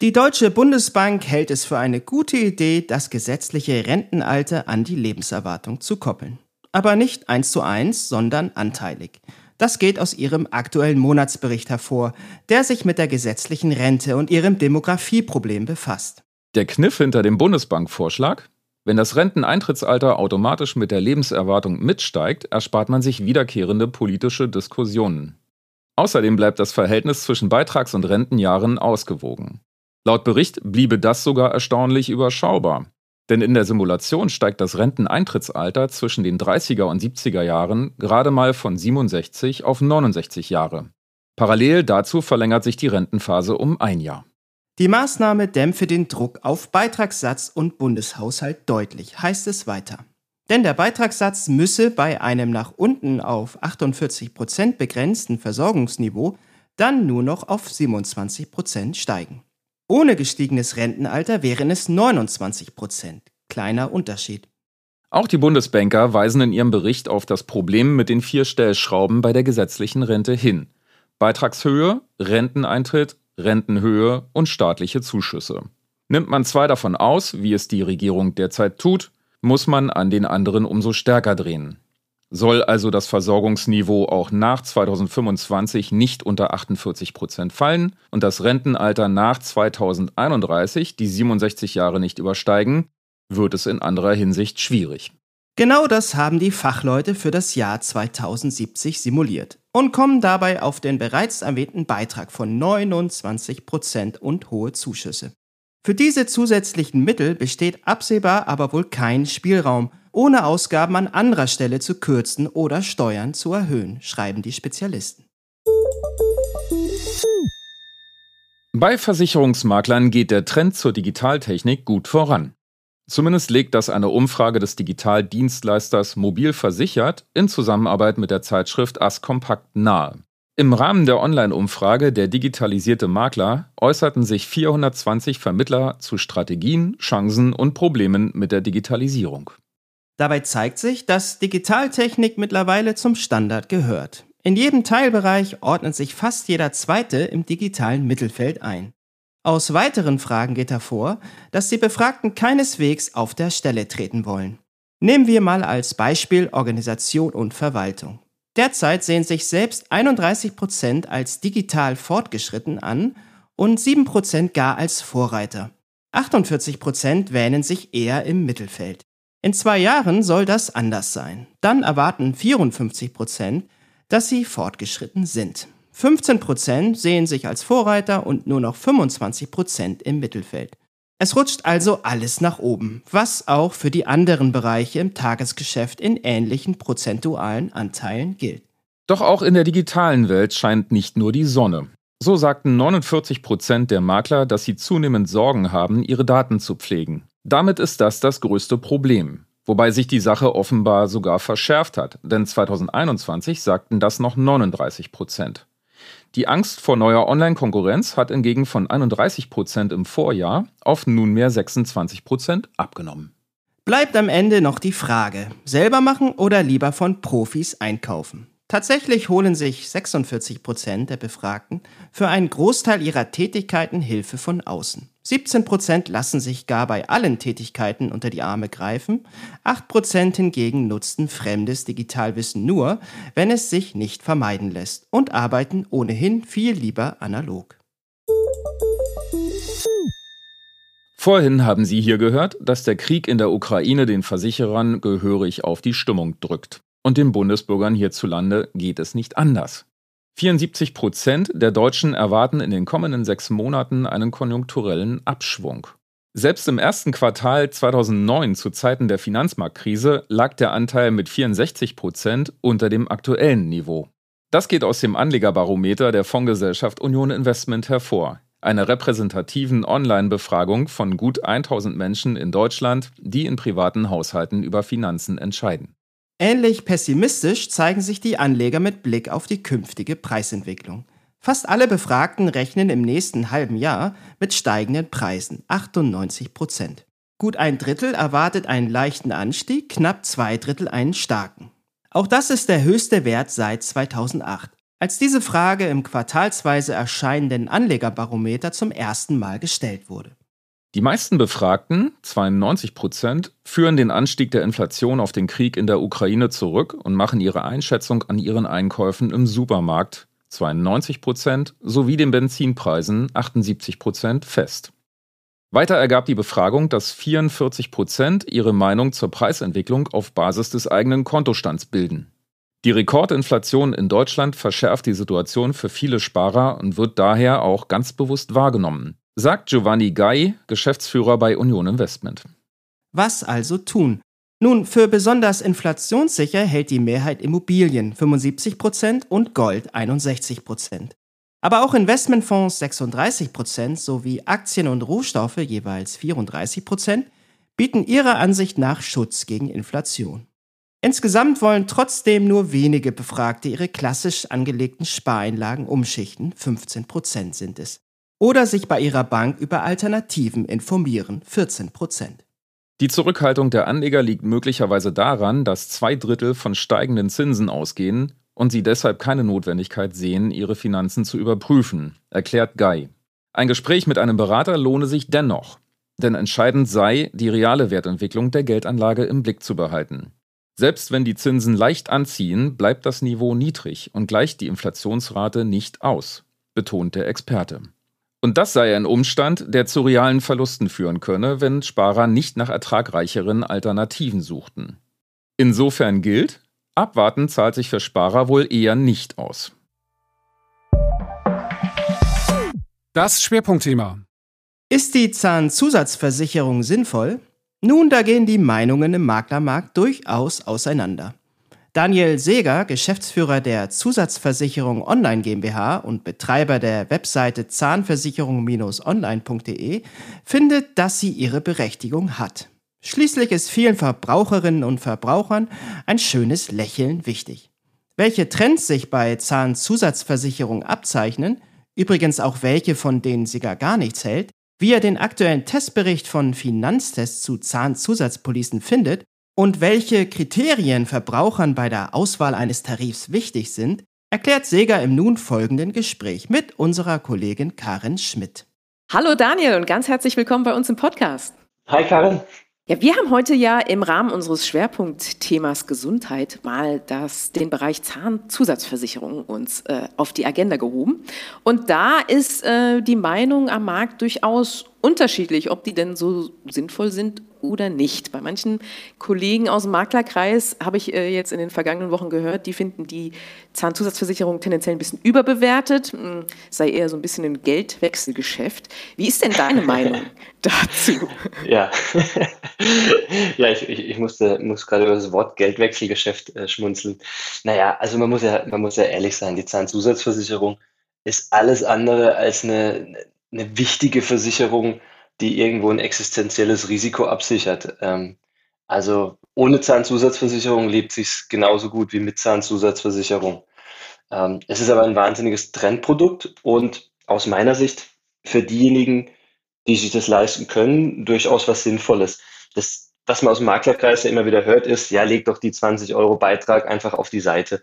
Die Deutsche Bundesbank hält es für eine gute Idee, das gesetzliche Rentenalter an die Lebenserwartung zu koppeln. Aber nicht eins zu eins, sondern anteilig. Das geht aus ihrem aktuellen Monatsbericht hervor, der sich mit der gesetzlichen Rente und ihrem Demografieproblem befasst. Der Kniff hinter dem Bundesbankvorschlag? Wenn das Renteneintrittsalter automatisch mit der Lebenserwartung mitsteigt, erspart man sich wiederkehrende politische Diskussionen. Außerdem bleibt das Verhältnis zwischen Beitrags- und Rentenjahren ausgewogen. Laut Bericht bliebe das sogar erstaunlich überschaubar. Denn in der Simulation steigt das Renteneintrittsalter zwischen den 30er und 70er Jahren gerade mal von 67 auf 69 Jahre. Parallel dazu verlängert sich die Rentenphase um ein Jahr. Die Maßnahme dämpfe den Druck auf Beitragssatz und Bundeshaushalt deutlich, heißt es weiter. Denn der Beitragssatz müsse bei einem nach unten auf 48 Prozent begrenzten Versorgungsniveau dann nur noch auf 27 Prozent steigen. Ohne gestiegenes Rentenalter wären es 29 Prozent. Kleiner Unterschied. Auch die Bundesbanker weisen in ihrem Bericht auf das Problem mit den vier Stellschrauben bei der gesetzlichen Rente hin. Beitragshöhe, Renteneintritt Rentenhöhe und staatliche Zuschüsse. Nimmt man zwei davon aus, wie es die Regierung derzeit tut, muss man an den anderen umso stärker drehen. Soll also das Versorgungsniveau auch nach 2025 nicht unter 48 Prozent fallen und das Rentenalter nach 2031 die 67 Jahre nicht übersteigen, wird es in anderer Hinsicht schwierig. Genau das haben die Fachleute für das Jahr 2070 simuliert und kommen dabei auf den bereits erwähnten Beitrag von 29 Prozent und hohe Zuschüsse. Für diese zusätzlichen Mittel besteht absehbar aber wohl kein Spielraum, ohne Ausgaben an anderer Stelle zu kürzen oder Steuern zu erhöhen, schreiben die Spezialisten. Bei Versicherungsmaklern geht der Trend zur Digitaltechnik gut voran. Zumindest legt das eine Umfrage des Digitaldienstleisters Mobil Versichert in Zusammenarbeit mit der Zeitschrift As Kompakt nahe. Im Rahmen der Online-Umfrage Der digitalisierte Makler äußerten sich 420 Vermittler zu Strategien, Chancen und Problemen mit der Digitalisierung. Dabei zeigt sich, dass Digitaltechnik mittlerweile zum Standard gehört. In jedem Teilbereich ordnet sich fast jeder zweite im digitalen Mittelfeld ein. Aus weiteren Fragen geht hervor, dass die Befragten keineswegs auf der Stelle treten wollen. Nehmen wir mal als Beispiel Organisation und Verwaltung. Derzeit sehen sich selbst 31 Prozent als digital fortgeschritten an und 7 Prozent gar als Vorreiter. 48 Prozent wähnen sich eher im Mittelfeld. In zwei Jahren soll das anders sein. Dann erwarten 54 Prozent, dass sie fortgeschritten sind. 15 Prozent sehen sich als Vorreiter und nur noch 25 Prozent im Mittelfeld. Es rutscht also alles nach oben, was auch für die anderen Bereiche im Tagesgeschäft in ähnlichen prozentualen Anteilen gilt. Doch auch in der digitalen Welt scheint nicht nur die Sonne. So sagten 49 Prozent der Makler, dass sie zunehmend Sorgen haben, ihre Daten zu pflegen. Damit ist das das größte Problem. Wobei sich die Sache offenbar sogar verschärft hat, denn 2021 sagten das noch 39 Prozent. Die Angst vor neuer Online-Konkurrenz hat hingegen von 31 Prozent im Vorjahr auf nunmehr 26 Prozent abgenommen. Bleibt am Ende noch die Frage, selber machen oder lieber von Profis einkaufen. Tatsächlich holen sich 46 Prozent der Befragten für einen Großteil ihrer Tätigkeiten Hilfe von außen. 17 Prozent lassen sich gar bei allen Tätigkeiten unter die Arme greifen, 8 Prozent hingegen nutzen fremdes Digitalwissen nur, wenn es sich nicht vermeiden lässt und arbeiten ohnehin viel lieber analog. Vorhin haben Sie hier gehört, dass der Krieg in der Ukraine den Versicherern gehörig auf die Stimmung drückt. Und den Bundesbürgern hierzulande geht es nicht anders. 74 Prozent der Deutschen erwarten in den kommenden sechs Monaten einen konjunkturellen Abschwung. Selbst im ersten Quartal 2009 zu Zeiten der Finanzmarktkrise lag der Anteil mit 64 Prozent unter dem aktuellen Niveau. Das geht aus dem Anlegerbarometer der Fondsgesellschaft Union Investment hervor, einer repräsentativen Online-Befragung von gut 1000 Menschen in Deutschland, die in privaten Haushalten über Finanzen entscheiden. Ähnlich pessimistisch zeigen sich die Anleger mit Blick auf die künftige Preisentwicklung. Fast alle Befragten rechnen im nächsten halben Jahr mit steigenden Preisen, 98 Prozent. Gut ein Drittel erwartet einen leichten Anstieg, knapp zwei Drittel einen starken. Auch das ist der höchste Wert seit 2008, als diese Frage im quartalsweise erscheinenden Anlegerbarometer zum ersten Mal gestellt wurde. Die meisten Befragten, 92 Prozent, führen den Anstieg der Inflation auf den Krieg in der Ukraine zurück und machen ihre Einschätzung an ihren Einkäufen im Supermarkt, 92 Prozent, sowie den Benzinpreisen, 78 Prozent, fest. Weiter ergab die Befragung, dass 44 Prozent ihre Meinung zur Preisentwicklung auf Basis des eigenen Kontostands bilden. Die Rekordinflation in Deutschland verschärft die Situation für viele Sparer und wird daher auch ganz bewusst wahrgenommen sagt Giovanni Gai, Geschäftsführer bei Union Investment. Was also tun? Nun, für besonders inflationssicher hält die Mehrheit Immobilien 75% und Gold 61%. Aber auch Investmentfonds 36% sowie Aktien und Rohstoffe jeweils 34% bieten ihrer Ansicht nach Schutz gegen Inflation. Insgesamt wollen trotzdem nur wenige Befragte ihre klassisch angelegten Spareinlagen umschichten, 15% sind es oder sich bei ihrer Bank über Alternativen informieren, 14 Prozent. Die Zurückhaltung der Anleger liegt möglicherweise daran, dass zwei Drittel von steigenden Zinsen ausgehen und sie deshalb keine Notwendigkeit sehen, ihre Finanzen zu überprüfen, erklärt Guy. Ein Gespräch mit einem Berater lohne sich dennoch, denn entscheidend sei, die reale Wertentwicklung der Geldanlage im Blick zu behalten. Selbst wenn die Zinsen leicht anziehen, bleibt das Niveau niedrig und gleicht die Inflationsrate nicht aus, betont der Experte. Und das sei ein Umstand, der zu realen Verlusten führen könne, wenn Sparer nicht nach ertragreicheren Alternativen suchten. Insofern gilt, abwarten zahlt sich für Sparer wohl eher nicht aus. Das Schwerpunktthema. Ist die Zahnzusatzversicherung sinnvoll? Nun, da gehen die Meinungen im Maklermarkt durchaus auseinander. Daniel Seger, Geschäftsführer der Zusatzversicherung Online GmbH und Betreiber der Webseite zahnversicherung-online.de, findet, dass sie ihre Berechtigung hat. Schließlich ist vielen Verbraucherinnen und Verbrauchern ein schönes Lächeln wichtig. Welche Trends sich bei Zahnzusatzversicherung abzeichnen, übrigens auch welche, von denen Seger gar nichts hält, wie er den aktuellen Testbericht von Finanztests zu Zahnzusatzpolicen findet und welche Kriterien Verbrauchern bei der Auswahl eines Tarifs wichtig sind, erklärt Seger im nun folgenden Gespräch mit unserer Kollegin Karin Schmidt. Hallo Daniel und ganz herzlich willkommen bei uns im Podcast. Hi Karin. Ja, wir haben heute ja im Rahmen unseres Schwerpunktthemas Gesundheit mal das, den Bereich Zahnzusatzversicherung uns äh, auf die Agenda gehoben. Und da ist äh, die Meinung am Markt durchaus unterschiedlich, ob die denn so sinnvoll sind oder nicht. Bei manchen Kollegen aus dem Maklerkreis habe ich äh, jetzt in den vergangenen Wochen gehört, die finden die Zahnzusatzversicherung tendenziell ein bisschen überbewertet, hm, sei eher so ein bisschen ein Geldwechselgeschäft. Wie ist denn deine Meinung dazu? Ja, ja ich, ich, ich musste, muss gerade über das Wort Geldwechselgeschäft äh, schmunzeln. Naja, also man muss, ja, man muss ja ehrlich sein, die Zahnzusatzversicherung ist alles andere als eine, eine wichtige Versicherung, die irgendwo ein existenzielles Risiko absichert. Ähm, also ohne Zahnzusatzversicherung lebt sich genauso gut wie mit Zahnzusatzversicherung. Ähm, es ist aber ein wahnsinniges Trendprodukt und aus meiner Sicht für diejenigen, die sich das leisten können, durchaus was Sinnvolles. Das, was man aus dem Maklerkreis ja immer wieder hört, ist, ja, leg doch die 20 Euro Beitrag einfach auf die Seite.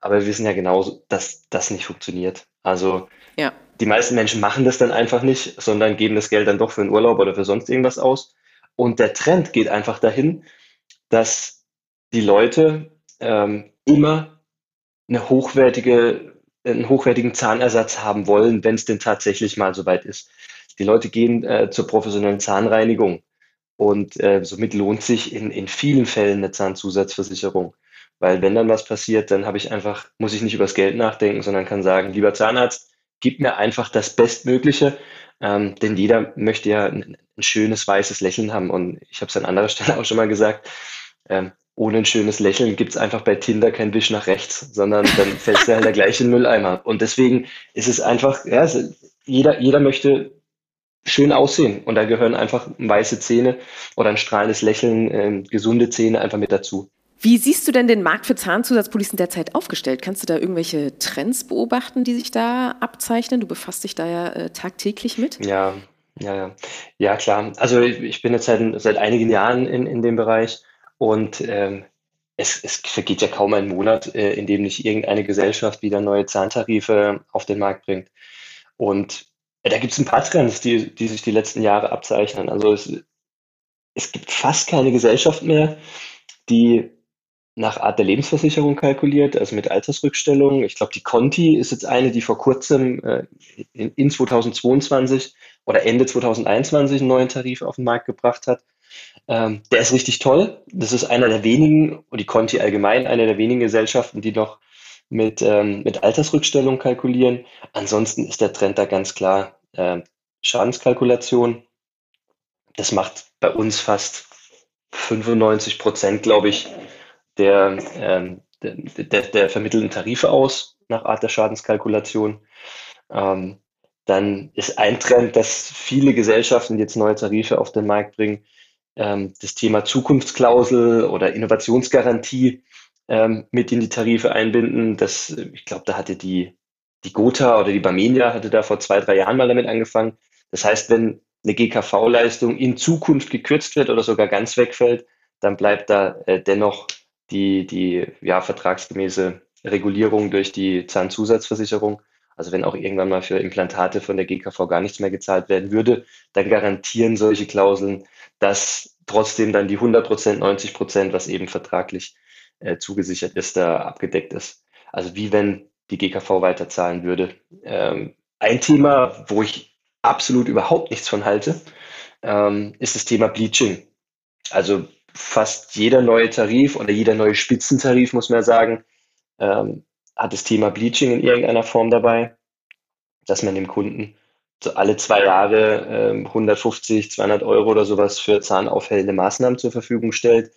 Aber wir wissen ja genauso, dass das nicht funktioniert. Also ja die meisten Menschen machen das dann einfach nicht, sondern geben das Geld dann doch für einen Urlaub oder für sonst irgendwas aus. Und der Trend geht einfach dahin, dass die Leute ähm, immer eine hochwertige, einen hochwertigen Zahnersatz haben wollen, wenn es denn tatsächlich mal soweit ist. Die Leute gehen äh, zur professionellen Zahnreinigung und äh, somit lohnt sich in, in vielen Fällen eine Zahnzusatzversicherung. Weil wenn dann was passiert, dann habe ich einfach, muss ich nicht übers Geld nachdenken, sondern kann sagen, lieber Zahnarzt, gib mir einfach das Bestmögliche, ähm, denn jeder möchte ja ein, ein, schönes weißes Lächeln haben. Und ich habe es an anderer Stelle auch schon mal gesagt, ähm, ohne ein schönes Lächeln gibt es einfach bei Tinder kein Wisch nach rechts, sondern dann fällst du halt der gleiche Mülleimer. Und deswegen ist es einfach, ja, jeder, jeder möchte schön aussehen. Und da gehören einfach weiße Zähne oder ein strahlendes Lächeln, äh, gesunde Zähne einfach mit dazu. Wie siehst du denn den Markt für Zahnzusatzpolicen derzeit aufgestellt? Kannst du da irgendwelche Trends beobachten, die sich da abzeichnen? Du befasst dich da ja äh, tagtäglich mit. Ja, ja, ja. Ja, klar. Also ich, ich bin jetzt seit, seit einigen Jahren in, in dem Bereich und ähm, es, es vergeht ja kaum ein Monat, äh, in dem nicht irgendeine Gesellschaft wieder neue Zahntarife auf den Markt bringt. Und äh, da gibt es ein paar Trends, die, die sich die letzten Jahre abzeichnen. Also es, es gibt fast keine Gesellschaft mehr, die nach Art der Lebensversicherung kalkuliert, also mit Altersrückstellungen. Ich glaube, die Conti ist jetzt eine, die vor kurzem äh, in, in 2022 oder Ende 2021 einen neuen Tarif auf den Markt gebracht hat. Ähm, der ist richtig toll. Das ist einer der wenigen, und die Conti allgemein, einer der wenigen Gesellschaften, die noch mit, ähm, mit Altersrückstellung kalkulieren. Ansonsten ist der Trend da ganz klar äh, Schadenskalkulation. Das macht bei uns fast 95 Prozent, glaube ich, der, ähm, der, der, der, vermittelten Tarife aus nach Art der Schadenskalkulation. Ähm, dann ist ein Trend, dass viele Gesellschaften jetzt neue Tarife auf den Markt bringen, ähm, das Thema Zukunftsklausel oder Innovationsgarantie ähm, mit in die Tarife einbinden. Das, ich glaube, da hatte die, die Gotha oder die Barmenia hatte da vor zwei, drei Jahren mal damit angefangen. Das heißt, wenn eine GKV-Leistung in Zukunft gekürzt wird oder sogar ganz wegfällt, dann bleibt da äh, dennoch die, die ja, vertragsgemäße Regulierung durch die Zahnzusatzversicherung Also wenn auch irgendwann mal für Implantate von der GKV gar nichts mehr gezahlt werden würde, dann garantieren solche Klauseln, dass trotzdem dann die 100 Prozent, 90 Prozent, was eben vertraglich äh, zugesichert ist, da abgedeckt ist. Also wie wenn die GKV weiterzahlen würde. Ähm, ein Thema, wo ich absolut überhaupt nichts von halte, ähm, ist das Thema Bleaching. Also fast jeder neue Tarif oder jeder neue Spitzentarif, muss man sagen, ähm, hat das Thema Bleaching in irgendeiner Form dabei, dass man dem Kunden alle zwei Jahre äh, 150, 200 Euro oder sowas für zahnaufhellende Maßnahmen zur Verfügung stellt.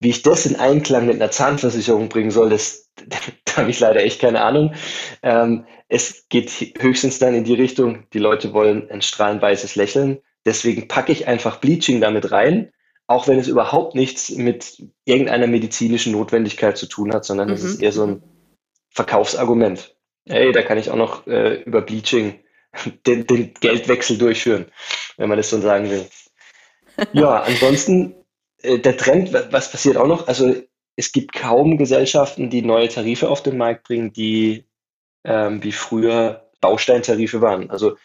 Wie ich das in Einklang mit einer Zahnversicherung bringen soll, das, da habe ich leider echt keine Ahnung. Ähm, es geht höchstens dann in die Richtung, die Leute wollen ein strahlend weißes Lächeln. Deswegen packe ich einfach Bleaching damit rein, auch wenn es überhaupt nichts mit irgendeiner medizinischen Notwendigkeit zu tun hat, sondern es mhm. ist eher so ein Verkaufsargument. Hey, da kann ich auch noch äh, über Bleaching den, den Geldwechsel durchführen, wenn man das so sagen will. Ja, ansonsten äh, der Trend, was passiert auch noch? Also es gibt kaum Gesellschaften, die neue Tarife auf den Markt bringen, die ähm, wie früher Bausteintarife waren. Also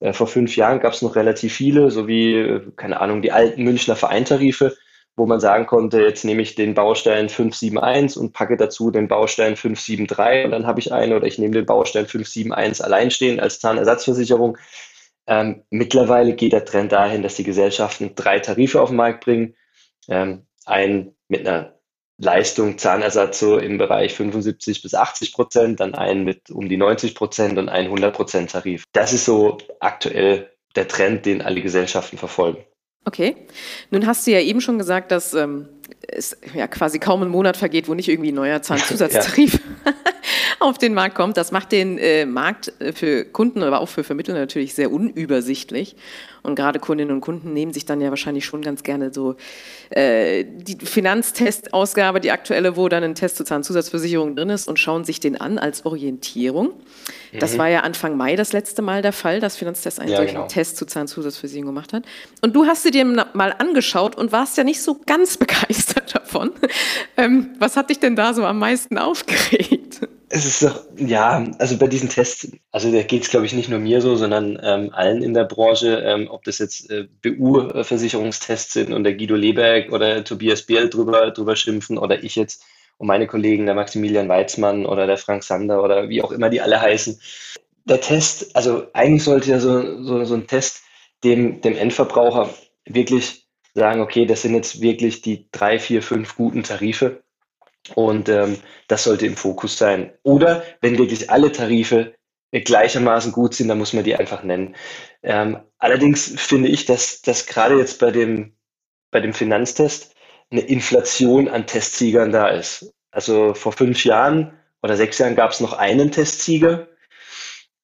äh, vor fünf Jahren gab es noch relativ viele, so wie, äh, keine Ahnung, die alten Münchner Vereintarife, wo man sagen konnte, jetzt nehme ich den Baustein 571 und packe dazu den Baustein 573 und dann habe ich einen oder ich nehme den Baustein 571 alleinstehend als Zahnersatzversicherung. Ähm, mittlerweile geht der Trend dahin, dass die Gesellschaften drei Tarife auf den Markt bringen. Ähm, einen mit einer Leistung, Zahnersatz so im Bereich 75 bis 80 Prozent, dann einen mit um die 90 Prozent und einen 100 Prozent Tarif. Das ist so aktuell der Trend, den alle Gesellschaften verfolgen. Okay. Nun hast du ja eben schon gesagt, dass ähm, es ja quasi kaum ein Monat vergeht, wo nicht irgendwie ein neuer Zahnzusatztarif ja. auf den Markt kommt. Das macht den äh, Markt äh, für Kunden, aber auch für Vermittler natürlich sehr unübersichtlich. Und gerade Kundinnen und Kunden nehmen sich dann ja wahrscheinlich schon ganz gerne so äh, die Finanztestausgabe, die aktuelle, wo dann ein Test zur Zahnzusatzversicherung drin ist und schauen sich den an als Orientierung. Mhm. Das war ja Anfang Mai das letzte Mal der Fall, dass Finanztest einen ja, solchen genau. Test zur Zahnzusatzversicherung gemacht hat. Und du hast sie dir mal angeschaut und warst ja nicht so ganz begeistert davon. Ähm, was hat dich denn da so am meisten aufgeregt? Es ist doch, ja, also bei diesen Tests, also da geht es, glaube ich, nicht nur mir so, sondern ähm, allen in der Branche, ähm, ob das jetzt äh, BU-Versicherungstests sind und der Guido Leberg oder Tobias Biel drüber, drüber schimpfen oder ich jetzt und meine Kollegen, der Maximilian Weizmann oder der Frank Sander oder wie auch immer die alle heißen. Der Test, also eigentlich sollte ja so, so, so ein Test dem, dem Endverbraucher wirklich sagen, okay, das sind jetzt wirklich die drei, vier, fünf guten Tarife und ähm, das sollte im Fokus sein. Oder wenn wirklich alle Tarife gleichermaßen gut sind, dann muss man die einfach nennen. Ähm, allerdings finde ich, dass, dass gerade jetzt bei dem, bei dem Finanztest eine Inflation an Testsiegern da ist. Also vor fünf Jahren oder sechs Jahren gab es noch einen Testsieger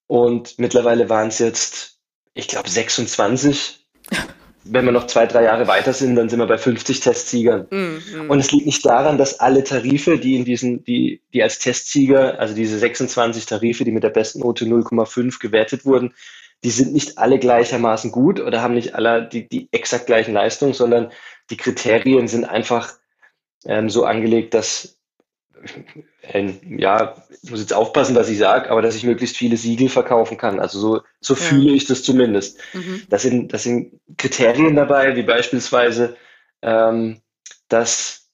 und mittlerweile waren es jetzt, ich glaube, 26 wenn wir noch zwei, drei Jahre weiter sind, dann sind wir bei 50 Testsiegern. Mm, mm. Und es liegt nicht daran, dass alle Tarife, die in diesen, die, die als Testsieger, also diese 26 Tarife, die mit der besten Note 0,5 gewertet wurden, die sind nicht alle gleichermaßen gut oder haben nicht alle die, die exakt gleichen Leistungen, sondern die Kriterien sind einfach ähm, so angelegt, dass ein, ja, ich muss jetzt aufpassen, was ich sage, aber dass ich möglichst viele Siegel verkaufen kann. Also so, so ja. fühle ich das zumindest. Mhm. Das, sind, das sind Kriterien dabei, wie beispielsweise, ähm, dass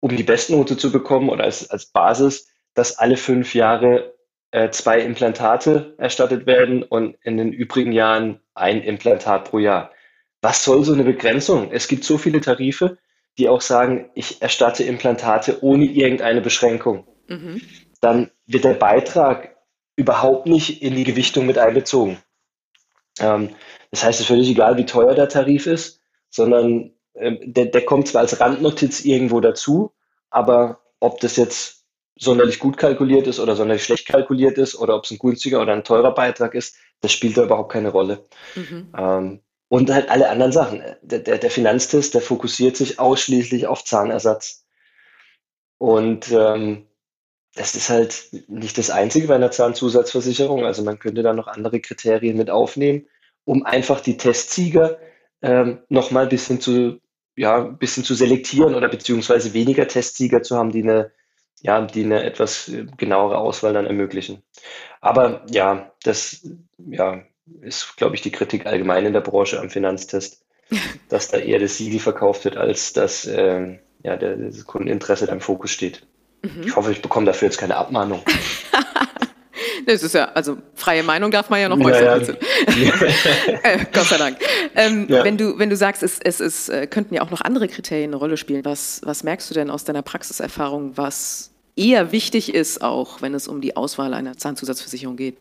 um die Bestnote zu bekommen oder als, als Basis, dass alle fünf Jahre äh, zwei Implantate erstattet werden und in den übrigen Jahren ein Implantat pro Jahr. Was soll so eine Begrenzung? Es gibt so viele Tarife, die auch sagen, ich erstatte Implantate ohne irgendeine Beschränkung. Mhm. Dann wird der Beitrag überhaupt nicht in die Gewichtung mit einbezogen. Ähm, das heißt, es ist völlig egal, wie teuer der Tarif ist, sondern ähm, der, der kommt zwar als Randnotiz irgendwo dazu, aber ob das jetzt sonderlich gut kalkuliert ist oder sonderlich schlecht kalkuliert ist oder ob es ein günstiger oder ein teurer Beitrag ist, das spielt da überhaupt keine Rolle. Mhm. Ähm, und halt alle anderen Sachen. Der, der, der Finanztest, der fokussiert sich ausschließlich auf Zahnersatz. Und ähm, das ist halt nicht das Einzige bei einer Zahnzusatzversicherung. Also man könnte da noch andere Kriterien mit aufnehmen, um einfach die Testsieger ähm, nochmal ein bisschen zu, ja, ein bisschen zu selektieren oder beziehungsweise weniger Testsieger zu haben, die eine, ja, die eine etwas genauere Auswahl dann ermöglichen. Aber ja, das ja, ist, glaube ich, die Kritik allgemein in der Branche am Finanztest, dass da eher das Siegel verkauft wird, als dass äh, ja, der, das Kundeninteresse da im Fokus steht. Mhm. Ich hoffe, ich bekomme dafür jetzt keine Abmahnung. Das ist ja, also freie Meinung darf man ja noch äußern. Ja, ja. äh, Gott sei Dank. Ähm, ja. wenn, du, wenn du sagst, es, es, es äh, könnten ja auch noch andere Kriterien eine Rolle spielen, was, was merkst du denn aus deiner Praxiserfahrung, was eher wichtig ist, auch wenn es um die Auswahl einer Zahnzusatzversicherung geht?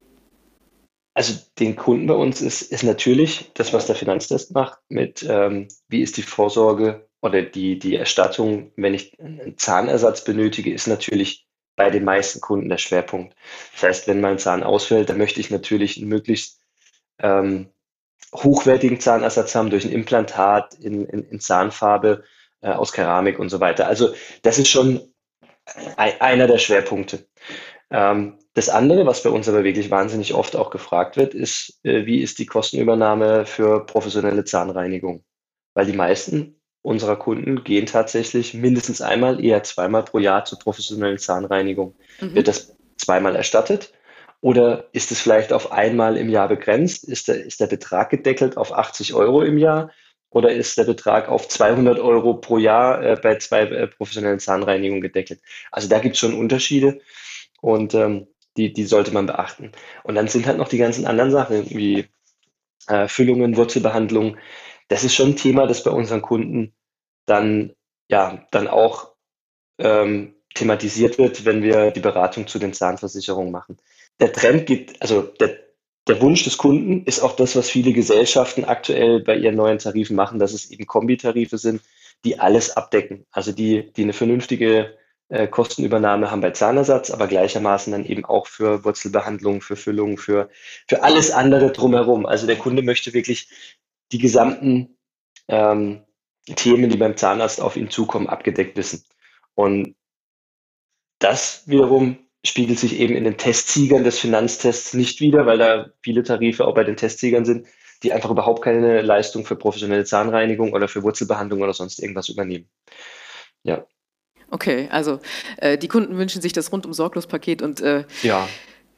Also den Kunden bei uns ist, ist natürlich das, was der Finanztest macht, mit ähm, wie ist die Vorsorge oder die, die Erstattung, wenn ich einen Zahnersatz benötige, ist natürlich bei den meisten Kunden der Schwerpunkt. Das heißt, wenn mein Zahn ausfällt, dann möchte ich natürlich einen möglichst ähm, hochwertigen Zahnersatz haben durch ein Implantat in, in, in Zahnfarbe äh, aus Keramik und so weiter. Also das ist schon ein, einer der Schwerpunkte. Ähm, das andere, was bei uns aber wirklich wahnsinnig oft auch gefragt wird, ist, äh, wie ist die Kostenübernahme für professionelle Zahnreinigung? Weil die meisten unserer Kunden gehen tatsächlich mindestens einmal, eher zweimal pro Jahr zur professionellen Zahnreinigung. Mhm. Wird das zweimal erstattet? Oder ist es vielleicht auf einmal im Jahr begrenzt? Ist der, ist der Betrag gedeckelt auf 80 Euro im Jahr? Oder ist der Betrag auf 200 Euro pro Jahr äh, bei zwei äh, professionellen Zahnreinigungen gedeckelt? Also da gibt es schon Unterschiede und ähm, die, die sollte man beachten. Und dann sind halt noch die ganzen anderen Sachen wie äh, Füllungen, Wurzelbehandlung, das ist schon ein Thema, das bei unseren Kunden dann, ja, dann auch ähm, thematisiert wird, wenn wir die Beratung zu den Zahnversicherungen machen. Der Trend geht, also der, der Wunsch des Kunden ist auch das, was viele Gesellschaften aktuell bei ihren neuen Tarifen machen, dass es eben Kombitarife sind, die alles abdecken. Also die, die eine vernünftige äh, Kostenübernahme haben bei Zahnersatz, aber gleichermaßen dann eben auch für Wurzelbehandlung, für Füllung, für, für alles andere drumherum. Also der Kunde möchte wirklich die gesamten ähm, Themen, die beim Zahnarzt auf ihn zukommen, abgedeckt wissen. Und das wiederum spiegelt sich eben in den Testsiegern des Finanztests nicht wieder, weil da viele Tarife auch bei den Testsiegern sind, die einfach überhaupt keine Leistung für professionelle Zahnreinigung oder für Wurzelbehandlung oder sonst irgendwas übernehmen. Ja. Okay, also äh, die Kunden wünschen sich das rundum sorglos Paket und äh, ja.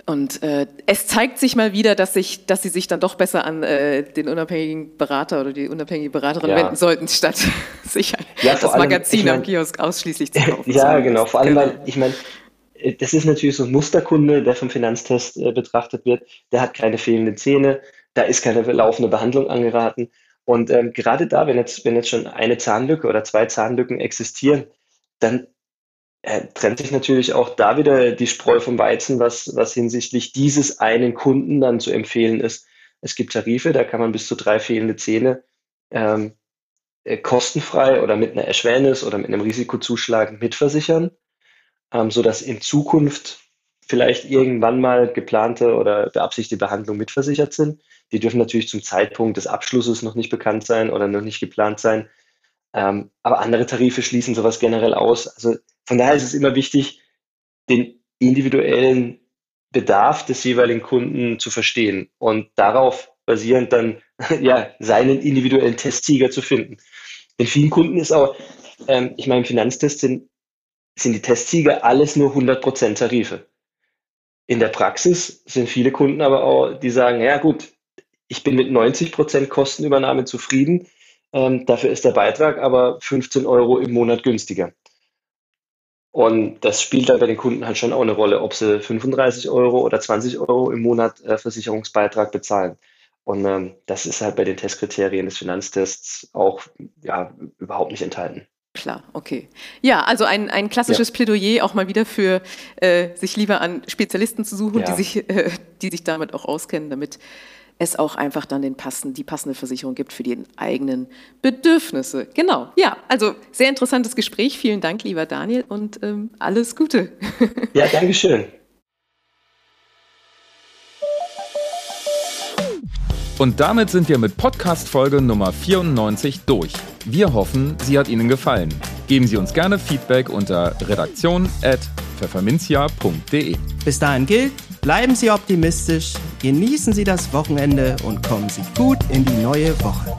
Und äh, es zeigt sich mal wieder, dass, sich, dass sie sich dann doch besser an äh, den unabhängigen Berater oder die unabhängige Beraterin ja. wenden sollten, statt sich ja, das allem, Magazin ich mein, am Kiosk ausschließlich zu kaufen. ja, genau. Vor allem, weil ich meine, äh, das ist natürlich so ein Musterkunde, der vom Finanztest äh, betrachtet wird. Der hat keine fehlenden Zähne, da ist keine laufende Behandlung angeraten. Und ähm, gerade da, wenn jetzt, wenn jetzt schon eine Zahnlücke oder zwei Zahnlücken existieren, dann trennt sich natürlich auch da wieder die Spreu vom Weizen, was, was hinsichtlich dieses einen Kunden dann zu empfehlen ist. Es gibt Tarife, da kann man bis zu drei fehlende Zähne ähm, äh, kostenfrei oder mit einer Erschwernis oder mit einem Risikozuschlag mitversichern, ähm, sodass in Zukunft vielleicht irgendwann mal geplante oder beabsichtigte Behandlungen mitversichert sind. Die dürfen natürlich zum Zeitpunkt des Abschlusses noch nicht bekannt sein oder noch nicht geplant sein. Ähm, aber andere Tarife schließen sowas generell aus. Also von daher ist es immer wichtig, den individuellen Bedarf des jeweiligen Kunden zu verstehen und darauf basierend dann ja seinen individuellen Testsieger zu finden. Denn vielen Kunden ist auch, ähm, ich meine, im Finanztest sind, sind die Testsieger alles nur 100% Tarife. In der Praxis sind viele Kunden aber auch, die sagen, ja gut, ich bin mit 90% Kostenübernahme zufrieden, ähm, dafür ist der Beitrag aber 15 Euro im Monat günstiger. Und das spielt dann bei den Kunden halt schon auch eine Rolle, ob sie 35 Euro oder 20 Euro im Monat äh, Versicherungsbeitrag bezahlen. Und ähm, das ist halt bei den Testkriterien des Finanztests auch ja, überhaupt nicht enthalten. Klar, okay. Ja, also ein, ein klassisches ja. Plädoyer auch mal wieder für äh, sich lieber an Spezialisten zu suchen, ja. die, sich, äh, die sich damit auch auskennen, damit es auch einfach dann den passen, die passende Versicherung gibt für die eigenen Bedürfnisse. Genau, ja, also sehr interessantes Gespräch. Vielen Dank, lieber Daniel, und ähm, alles Gute. Ja, Dankeschön. Und damit sind wir mit Podcast-Folge Nummer 94 durch. Wir hoffen, sie hat Ihnen gefallen. Geben Sie uns gerne Feedback unter redaktion.pfefferminzia.de. Bis dahin gilt, Bleiben Sie optimistisch, genießen Sie das Wochenende und kommen Sie gut in die neue Woche.